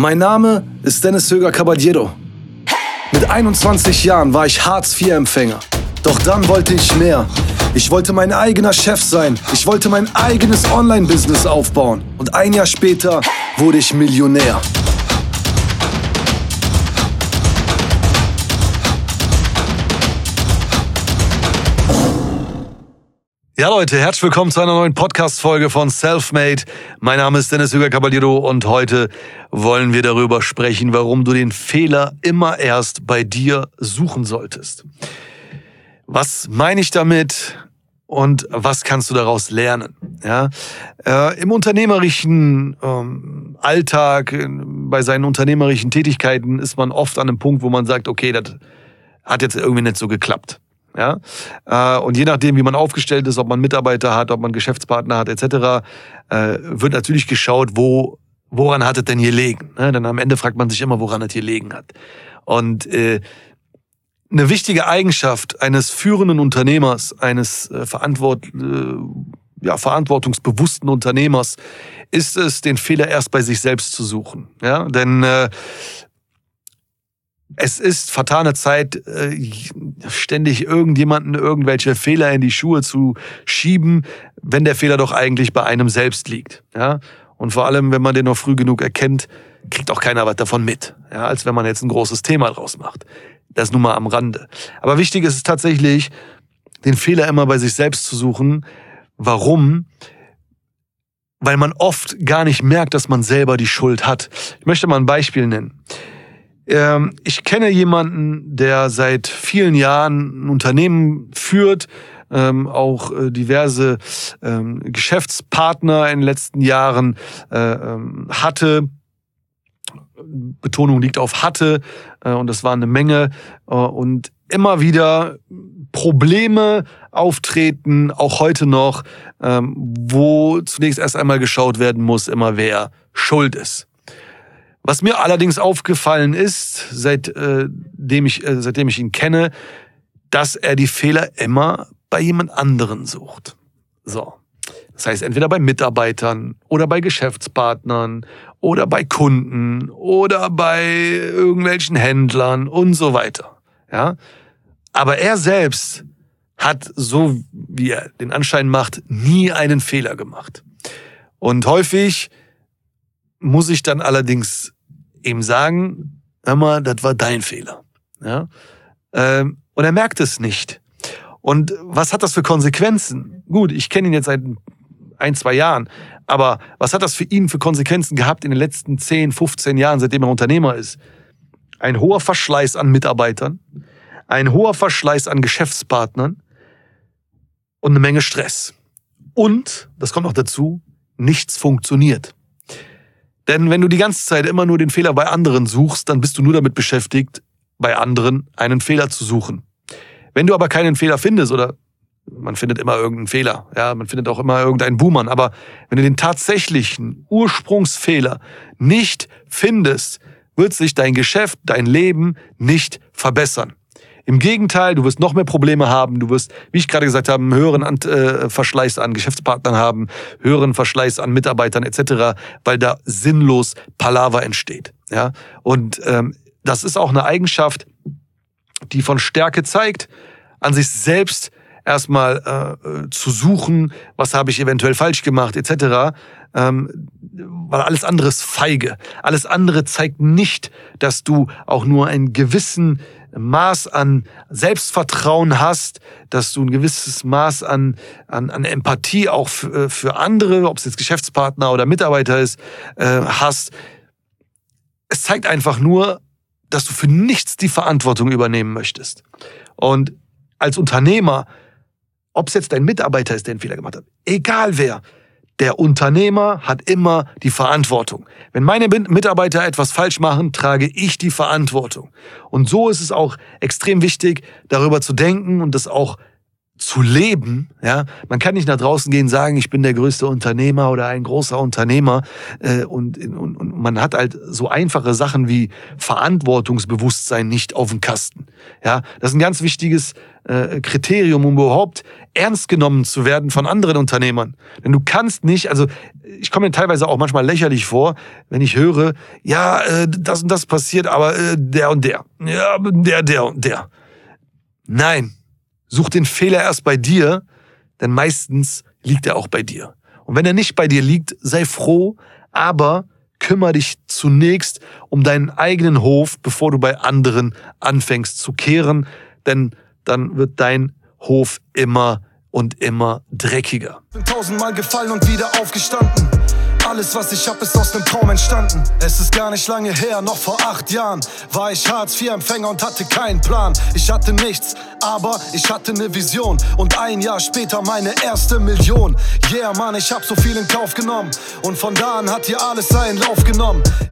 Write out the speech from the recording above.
Mein Name ist Dennis Höger Caballero. Mit 21 Jahren war ich Hartz-IV-Empfänger. Doch dann wollte ich mehr. Ich wollte mein eigener Chef sein. Ich wollte mein eigenes Online-Business aufbauen. Und ein Jahr später wurde ich Millionär. Ja, Leute, herzlich willkommen zu einer neuen Podcast-Folge von Selfmade. Mein Name ist Dennis Hüger Caballero und heute wollen wir darüber sprechen, warum du den Fehler immer erst bei dir suchen solltest. Was meine ich damit und was kannst du daraus lernen? Ja, äh, Im unternehmerischen ähm, Alltag, bei seinen unternehmerischen Tätigkeiten ist man oft an einem Punkt, wo man sagt, okay, das hat jetzt irgendwie nicht so geklappt. Ja? Äh, und je nachdem, wie man aufgestellt ist, ob man Mitarbeiter hat, ob man Geschäftspartner hat, etc., äh, wird natürlich geschaut, wo, woran hat es denn hier liegen. Ne? Denn am Ende fragt man sich immer, woran es hier liegen hat. Und äh, eine wichtige Eigenschaft eines führenden Unternehmers, eines äh, verantwort, äh, ja, verantwortungsbewussten Unternehmers, ist es, den Fehler erst bei sich selbst zu suchen. Ja? Denn äh, es ist vertane Zeit, äh, ständig irgendjemanden irgendwelche Fehler in die Schuhe zu schieben, wenn der Fehler doch eigentlich bei einem selbst liegt. Ja? Und vor allem, wenn man den noch früh genug erkennt, kriegt auch keiner was davon mit, ja? als wenn man jetzt ein großes Thema draus macht. Das nur mal am Rande. Aber wichtig ist es tatsächlich, den Fehler immer bei sich selbst zu suchen. Warum? Weil man oft gar nicht merkt, dass man selber die Schuld hat. Ich möchte mal ein Beispiel nennen. Ähm, ich kenne jemanden, der seit vielen Jahren ein Unternehmen führt, ähm, auch äh, diverse ähm, Geschäftspartner in den letzten Jahren äh, hatte. Betonung liegt auf hatte äh, und das war eine Menge und immer wieder Probleme auftreten, auch heute noch, wo zunächst erst einmal geschaut werden muss, immer wer schuld ist. Was mir allerdings aufgefallen ist, seitdem ich, äh, seitdem ich ihn kenne, dass er die Fehler immer bei jemand anderen sucht. So. Das heißt, entweder bei Mitarbeitern oder bei Geschäftspartnern oder bei Kunden oder bei irgendwelchen Händlern und so weiter. Ja. Aber er selbst hat, so wie er den Anschein macht, nie einen Fehler gemacht. Und häufig muss ich dann allerdings ihm sagen, hör mal, das war dein Fehler. Ja? Ähm, und er merkt es nicht. Und was hat das für Konsequenzen? Gut, ich kenne ihn jetzt seit ein, zwei Jahren, aber was hat das für ihn für Konsequenzen gehabt in den letzten 10, 15 Jahren, seitdem er Unternehmer ist? Ein hoher Verschleiß an Mitarbeitern, ein hoher Verschleiß an Geschäftspartnern und eine Menge Stress. Und, das kommt noch dazu, nichts funktioniert. Denn wenn du die ganze Zeit immer nur den Fehler bei anderen suchst, dann bist du nur damit beschäftigt, bei anderen einen Fehler zu suchen. Wenn du aber keinen Fehler findest oder man findet immer irgendeinen Fehler, ja, man findet auch immer irgendeinen Buhmann, aber wenn du den tatsächlichen Ursprungsfehler nicht findest, wird sich dein Geschäft, dein Leben nicht verbessern. Im Gegenteil, du wirst noch mehr Probleme haben. Du wirst, wie ich gerade gesagt habe, einen höheren äh, Verschleiß an Geschäftspartnern haben, höheren Verschleiß an Mitarbeitern etc., weil da sinnlos Palaver entsteht. Ja, und ähm, das ist auch eine Eigenschaft, die von Stärke zeigt, an sich selbst erstmal äh, zu suchen, was habe ich eventuell falsch gemacht etc. Ähm, weil alles andere ist feige. Alles andere zeigt nicht, dass du auch nur einen gewissen Maß an Selbstvertrauen hast, dass du ein gewisses Maß an, an, an Empathie auch für, äh, für andere, ob es jetzt Geschäftspartner oder Mitarbeiter ist, äh, hast. Es zeigt einfach nur, dass du für nichts die Verantwortung übernehmen möchtest. Und als Unternehmer, ob es jetzt dein Mitarbeiter ist, der einen Fehler gemacht hat, egal wer, der Unternehmer hat immer die Verantwortung. Wenn meine Mitarbeiter etwas falsch machen, trage ich die Verantwortung. Und so ist es auch extrem wichtig, darüber zu denken und das auch zu leben, ja, man kann nicht nach draußen gehen und sagen, ich bin der größte Unternehmer oder ein großer Unternehmer äh, und, und, und man hat halt so einfache Sachen wie Verantwortungsbewusstsein nicht auf dem Kasten. Ja, das ist ein ganz wichtiges äh, Kriterium, um überhaupt ernst genommen zu werden von anderen Unternehmern. Denn du kannst nicht, also ich komme mir teilweise auch manchmal lächerlich vor, wenn ich höre, ja, äh, das und das passiert, aber äh, der und der, ja, der, der und der. Nein, Such den Fehler erst bei dir, denn meistens liegt er auch bei dir. Und wenn er nicht bei dir liegt, sei froh, aber kümmere dich zunächst um deinen eigenen Hof, bevor du bei anderen anfängst zu kehren, denn dann wird dein Hof immer und immer dreckiger. Tausendmal gefallen und wieder aufgestanden. Alles, was ich hab, ist aus nem Traum entstanden. Es ist gar nicht lange her, noch vor acht Jahren war ich Hartz-IV-Empfänger und hatte keinen Plan. Ich hatte nichts, aber ich hatte ne Vision. Und ein Jahr später meine erste Million. Yeah, Mann, ich hab so viel in Kauf genommen. Und von da an hat hier alles seinen Lauf genommen.